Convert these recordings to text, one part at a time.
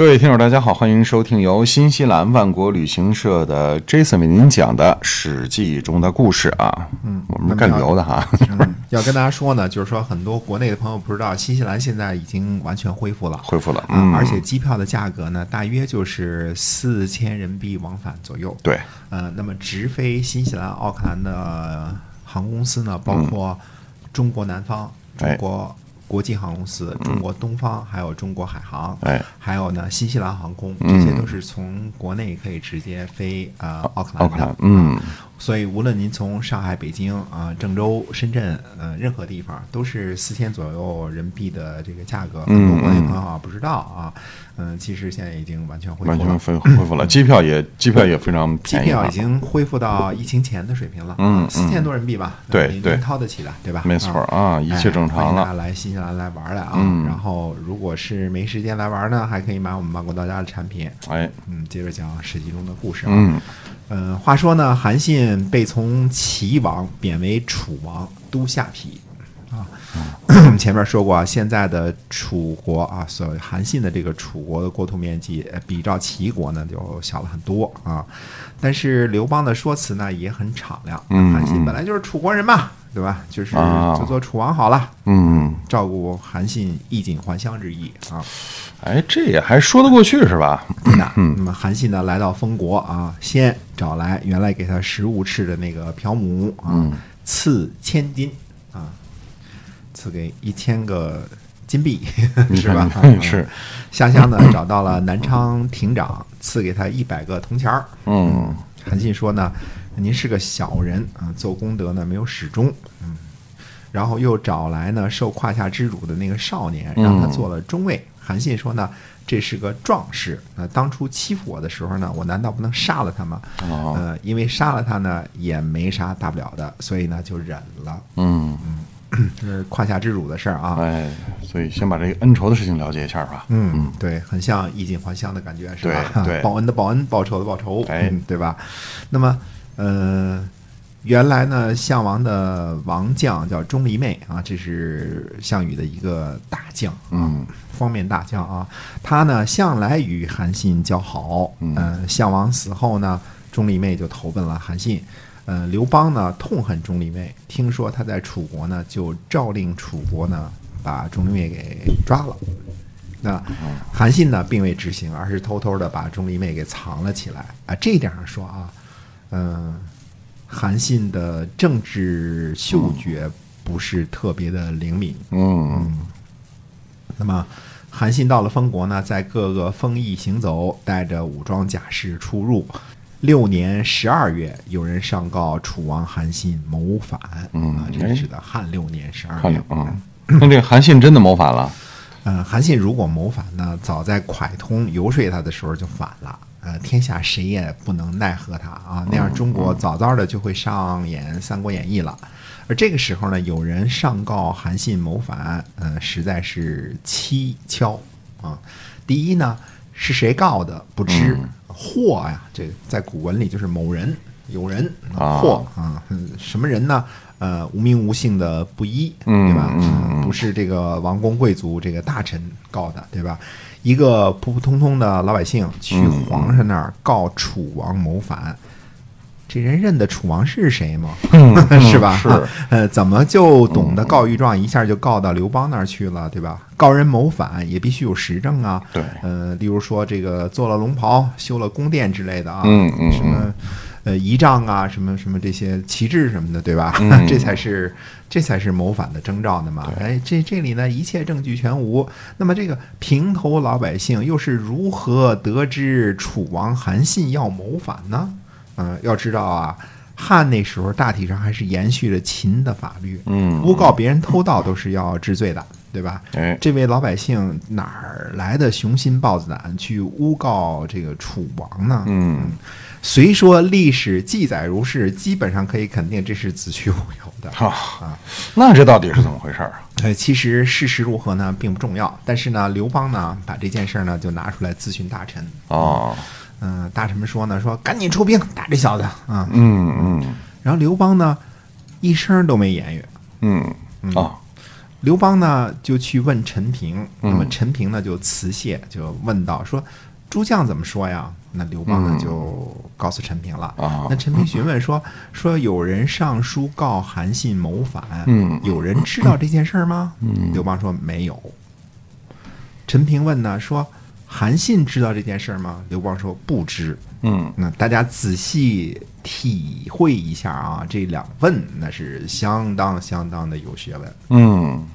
各位听友，大家好，欢迎收听由新西兰万国旅行社的 Jason 为您讲的《史记》中的故事啊。嗯，我们是干旅游的哈。嗯要跟大家说呢，就是说很多国内的朋友不知道，新西兰现在已经完全恢复了。恢复了，啊嗯，，而且机票的价格呢，大约就是四千人民币往返左右。对，呃，那么直飞新西兰奥克兰的航空公司呢，包括中国南方、中国国际航空公司、中国东方，还有中国海航，哎，还有呢新西兰航空，这嗯些都是从国内可以直接飞呃奥克兰的。嗯，所以无论您从上海、北京啊、郑州、深圳，呃，任何地方都是四千左右人民币的这个价格。嗯很多国内嗯朋友啊不知道啊，嗯、其实现在已经完全恢复了。完全恢恢复了，机票也机票也非常机便宜机票已，经恢复到疫情前的水平了，嗯四千多人民币吧，对对掏得起的，对吧？没错啊啊，一切正常哎欢迎大家。来新西兰来玩来啊！嗯然后如果是没时间来玩呢，还可以买我们万国到家的产品。哎，嗯，接着讲《史记》中的故事啊。嗯，嗯，话说呢，韩信被从齐王贬为楚王，都下邳啊。我 们前面说过啊，现在的楚国啊，所谓韩信的这个楚国的国土面积，呃比照齐国呢就小了很多啊。但是刘邦的说辞呢也很敞亮，嗯韩信本来就是楚国人嘛，对吧？就是啊就做楚王好了，嗯，照顾韩信衣锦还乡之意啊。哎，这也还说得过去是吧？那那么韩信呢，来到封国啊，先找来原来给他食物吃的那个朴母啊，嗯赐千金啊，赐给一千个金币是吧？嗯是，下乡呢找到了南昌亭长，赐给他一百个铜钱儿。嗯韩信说呢，您是个小人啊，做功德呢没有始终，嗯，然后又找来呢受胯下之辱的那个少年，让他做了中尉。韩信说呢，这是个壮士，那当初欺负我的时候呢，我难道不能杀了他吗？哦，呃，因为杀了他呢也没啥大不了的，所以呢就忍了，嗯，这是胯下之辱的事儿啊。哎，所以先把这个恩仇的事情了解一下吧。嗯，对，很像衣锦还乡的感觉，是吧？对对 报恩的报恩，报仇的报仇，哎嗯，对吧？那么，呃，原来呢，项王的王将叫钟离昧啊，这是项羽的一个大将，嗯，方面大将啊。他呢，向来与韩信交好，嗯呃项王死后呢，钟离昧就投奔了韩信。呃，刘邦呢痛恨钟离昧，听说他在楚国呢，就诏令楚国呢把钟离昧给抓了。那韩信呢，并未执行，而是偷偷的把钟离昧给藏了起来啊。这一点上说啊，嗯、韩信的政治嗅觉不是特别的灵敏。嗯嗯那么，韩信到了封国呢，在各个封邑行走，带着武装甲士出入。六年十二月，有人上告楚王韩信谋反。嗯啊，这是的汉六年十二月。嗯，那这个韩信真的谋反了？嗯，韩信如果谋反呢，早在蒯通游说他的时候就反了。呃，天下谁也不能奈何他啊，那样中国早早的就会上演《三国演义》了。而这个时候呢，有人上告韩信谋反，呃，实在是蹊跷啊。第一呢，是谁告的不知，或呀，这个在古文里就是某人、有人，啊或啊，嗯什么人呢？呃，无名无姓的布衣，嗯对吧？不是这个王公贵族这个大臣告的，对吧？一个普普通通的老百姓去嗯皇上那儿告楚王谋反，这人认得楚王是谁吗？是吧？是 呃，怎么就懂得告御状，一下就告到刘邦那儿去了，对吧？告人谋反也必须有实证啊。对呃，例如说这个做了龙袍、修了宫殿之类的啊，嗯嗯什么呃仪仗啊，什么什么这些旗帜什么的，对吧？嗯 这才是这才是谋反的征兆呢嘛。哎，这这里呢一切证据全无，那么这个平头老百姓又是如何得知楚王韩信要谋反呢？嗯、要知道啊。汉那时候大体上还是延续了秦的法律，嗯诬告别人偷盗都是要治罪的对吧？哎，这位老百姓哪儿来的雄心豹子胆去诬告这个楚王呢？嗯虽说历史记载如是，基本上可以肯定这是子虚乌有的。好、那这到底是怎么回事儿啊？呃，其实事实如何呢，并不重要。但是呢，刘邦呢，把这件事儿呢就拿出来咨询大臣。哦，嗯、大臣们说呢，说赶紧出兵打这小子啊。嗯嗯然后刘邦呢，一声都没言语。嗯，哦，刘邦呢就去问陈平，那么陈平呢就辞谢，就问道说：“诸将怎么说呀？”那刘邦呢就告诉陈平了。啊那陈平询问说：“说有人上书告韩信谋反，嗯有人知道这件事儿吗？”刘邦说：“没有。”陈平问呢说：“韩信知道这件事儿吗？”刘邦说：“不知。”嗯那大家仔细体会一下啊，这两问那是相当相当的有学问。嗯，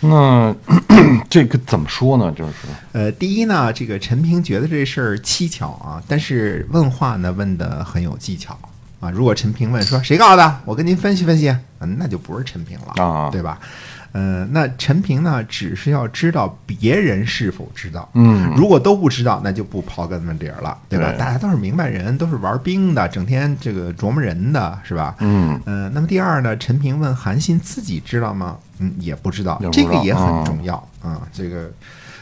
那 这个怎么说呢？就是呃，第一呢，这个陈平觉得这事儿蹊跷啊，但是问话呢问的很有技巧啊。如果陈平问说谁告的，我跟您分析分析，嗯，那就不是陈平了啊对吧？呃，那陈平呢，只是要知道别人是否知道，嗯如果都不知道，那就不刨根问底儿了，对吧？对大家都是明白人，都是玩兵的，整天这个琢磨人的，是吧？嗯呃，那么第二呢，陈平问韩信自己知道吗？嗯，也不知道这个也很啊重要啊、这个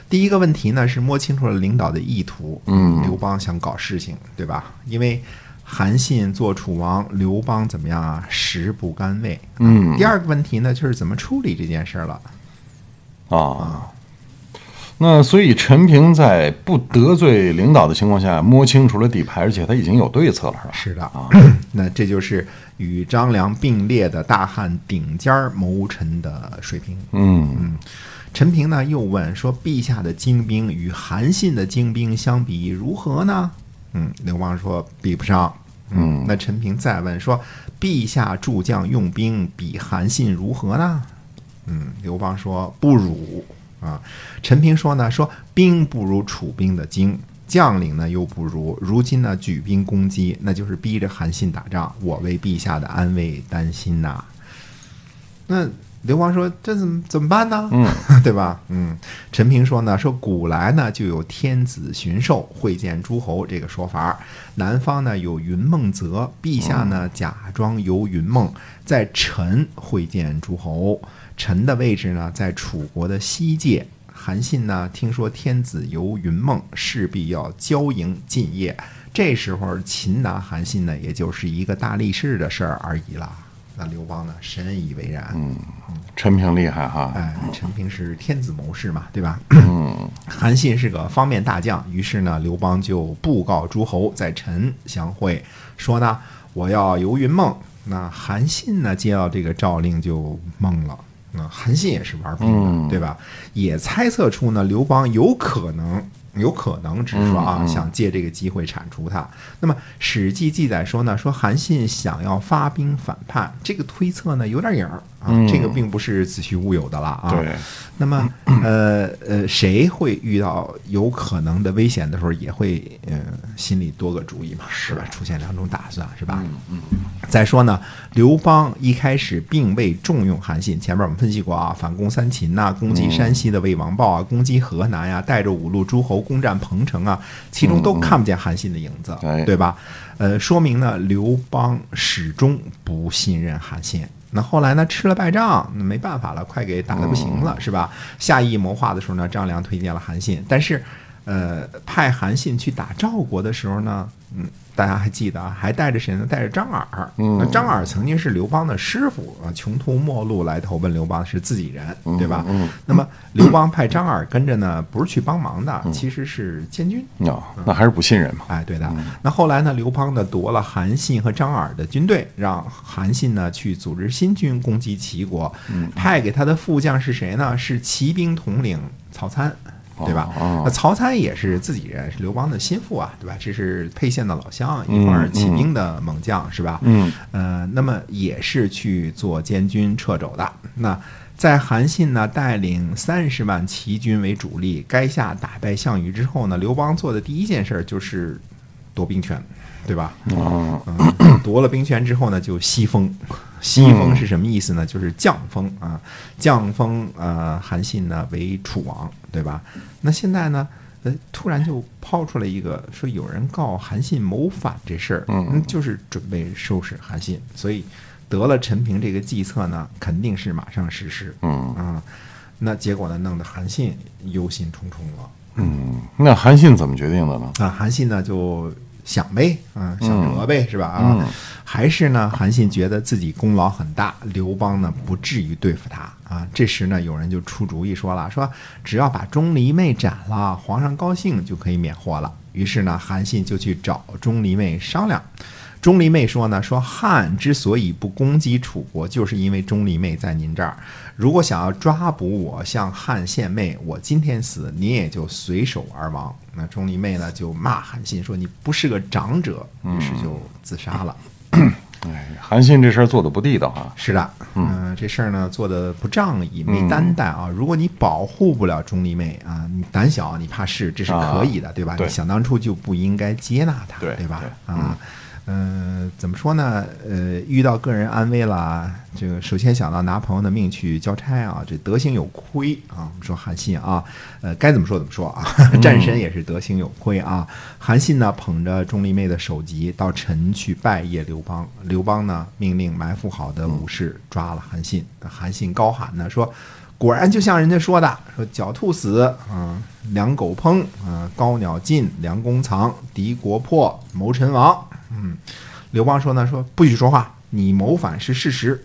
第一个问题呢是摸清楚了领导的意图。嗯刘邦想搞事情，对吧？因为韩信做楚王，刘邦怎么样啊？食不甘味。嗯第二个问题呢，就是怎么处理这件事儿了。啊。那所以陈平在不得罪领导的情况下，摸清楚了底牌，而且他已经有对策了，是吧？是的，啊，那这就是与张良并列的大汉顶尖儿谋臣的水平。嗯陈平呢又问说：“陛下的精兵与韩信的精兵相比如何呢？”嗯，刘邦说：“比不上。”嗯那陈平再问说：“陛下助将用兵比韩信如何呢？”嗯，刘邦说：“不如。”啊，陈平说呢：“说兵不如楚兵的精，将领呢又不如。如今呢举兵攻击，那就是逼着韩信打仗，我为陛下的安危担心呐。”那刘邦说：“这怎么怎么办呢？嗯，对吧？嗯，陈平说呢，说古来呢就有天子巡狩会见诸侯这个说法，南方呢有云梦泽，陛下呢假装游云梦，在陈会见诸侯。陈的位置呢在楚国的西界。韩信呢听说天子游云梦，势必要交迎进谒。这时候擒拿韩信呢，也就是一个大力士的事儿而已了。那刘邦呢深以为然。嗯陈平厉害哈。哎，陈平是天子谋士嘛，对吧？嗯 韩信是个方面大将，于是呢，刘邦就布告诸侯，在陈相会，说呢，我要游云梦。那韩信呢，接到这个诏令就懵了。那韩信也是玩命的，嗯对吧？也猜测出呢，刘邦有可能，有可能只是说啊，嗯嗯想借这个机会铲除他。那么《史记》记载说呢，说韩信想要发兵反叛，这个推测呢有点影儿啊，嗯这个并不是子虚乌有的了啊。对，那么，呃呃，谁会遇到有可能的危险的时候，也会呃心里多个主意嘛，是吧？出现两种打算，是吧？嗯。再说呢，刘邦一开始并未重用韩信，前面我们分析过啊，反攻三秦呐、攻击山西的魏王豹啊，攻击河南呀、带着五路诸侯攻占彭城啊，其中都看不见韩信的影子，哎对吧？呃，说明呢，刘邦始终不信任韩信。那后来呢，吃了败仗，那没办法了，快给打的不行了，是吧？下邑谋划的时候呢，张良推荐了韩信，但是，呃，派韩信去打赵国的时候呢，嗯，大家还记得啊，还带着谁呢？带着张耳。嗯那张耳曾经是刘邦的师傅啊，穷途末路来投奔刘邦，是自己人，对吧？嗯那么刘邦派张耳跟着呢，不是去帮忙的，其实是监军。哦，那还是不信任嘛。哎，对的。那后来呢，刘邦呢夺了韩信和张耳的军队，让韩信呢去组织新军攻击齐国，派给他的副将是谁呢？是骑兵统领曹参。对吧？哦那曹参也是自己人，是刘邦的心腹啊，对吧？这是沛县的老乡，一块儿起兵的猛将，是吧？嗯，呃，那么也是去做监军掣肘的。那在韩信呢带领三十万齐军为主力，垓下打败项羽之后呢，刘邦做的第一件事就是夺兵权，对吧？嗯嗯，夺了兵权之后呢，就西封。西封是什么意思呢？就是降封啊，降封呃韩信呢为楚王，对吧？那现在呢，呃，突然就抛出来一个说有人告韩信谋反这事儿，嗯就是准备收拾韩信，所以得了陈平这个计策呢，肯定是马上实施。嗯啊，那结果呢，弄得韩信忧心忡忡了。嗯，那韩信怎么决定的呢？啊，韩信呢就想呗，啊，想辙呗，是吧？啊，嗯还是呢，韩信觉得自己功劳很大，刘邦呢不至于对付他啊。这时呢，有人就出主意说了，说只要把钟离昧斩了，皇上高兴就可以免祸了。于是呢，韩信就去找钟离昧商量。钟离昧说呢，说汉之所以不攻击楚国，就是因为钟离昧在您这儿。如果想要抓捕我，向汉献媚，我今天死，您也就随手而亡。那钟离昧呢，就骂韩信说你不是个长者，于是就自杀了。哎，韩信这事儿做的不地道啊。是的，嗯、这事儿呢做的不仗义，没担待啊。如果你保护不了钟离昧啊，你胆小，你怕事，这是可以的，对吧？对你想当初就不应该接纳他，对吧？对啊。嗯、怎么说呢？呃，遇到个人安危了，这个首先想到拿朋友的命去交差啊，这德行有亏啊。我们说韩信啊，呃，该怎么说怎么说啊，战神也是德行有亏啊。韩信呢，捧着钟离昧的首级到陈去拜谒刘邦，刘邦呢命令埋伏好的武士抓了韩信，韩信高喊呢说。果然就像人家说的，说狡兔死，啊、良狗烹，啊、高鸟尽，良弓藏，敌国破，谋臣亡。嗯，刘邦说呢，说不许说话，你谋反是事实。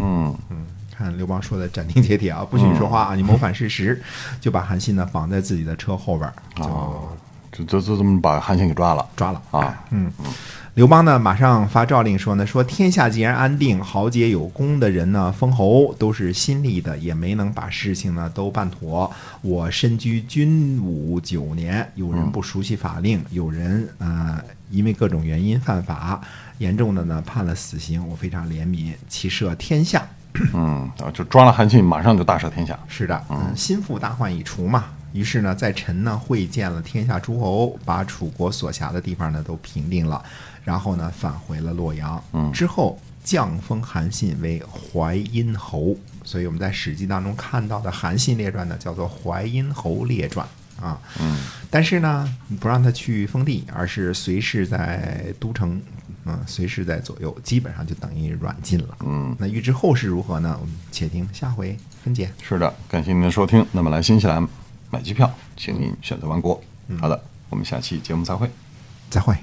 嗯嗯看刘邦说的斩钉截铁啊，不许你说话啊，你谋反事实，就把韩信呢绑在自己的车后边儿，就哦，就就就这么把韩信给抓了抓了。啊。嗯嗯，刘邦呢，马上发诏令说呢，说天下既然安定，豪杰有功的人呢，封侯都是新立的，也没能把事情呢都办妥。我身居军武九年，有人不熟悉法令，有人呃因为各种原因犯法，严重的呢判了死刑，我非常怜悯，其赦天下。嗯啊，就抓了韩信，马上就大赦天下。是的，嗯，心腹大患已除嘛。于是呢，在陈呢会见了天下诸侯，把楚国所辖的地方呢都平定了，然后呢返回了洛阳。嗯之后降封韩信为淮阴侯，所以我们在《史记》当中看到的《韩信列传》呢叫做《淮阴侯列传》啊。嗯但是呢，不让他去封地，而是随侍在都城，嗯，随侍在左右，基本上就等于软禁了。嗯，那预知后事如何呢？我们且听下回分解。是的，感谢您的收听。那么来新西兰买机票，请您选择万国。嗯好的，我们下期节目再会。再会。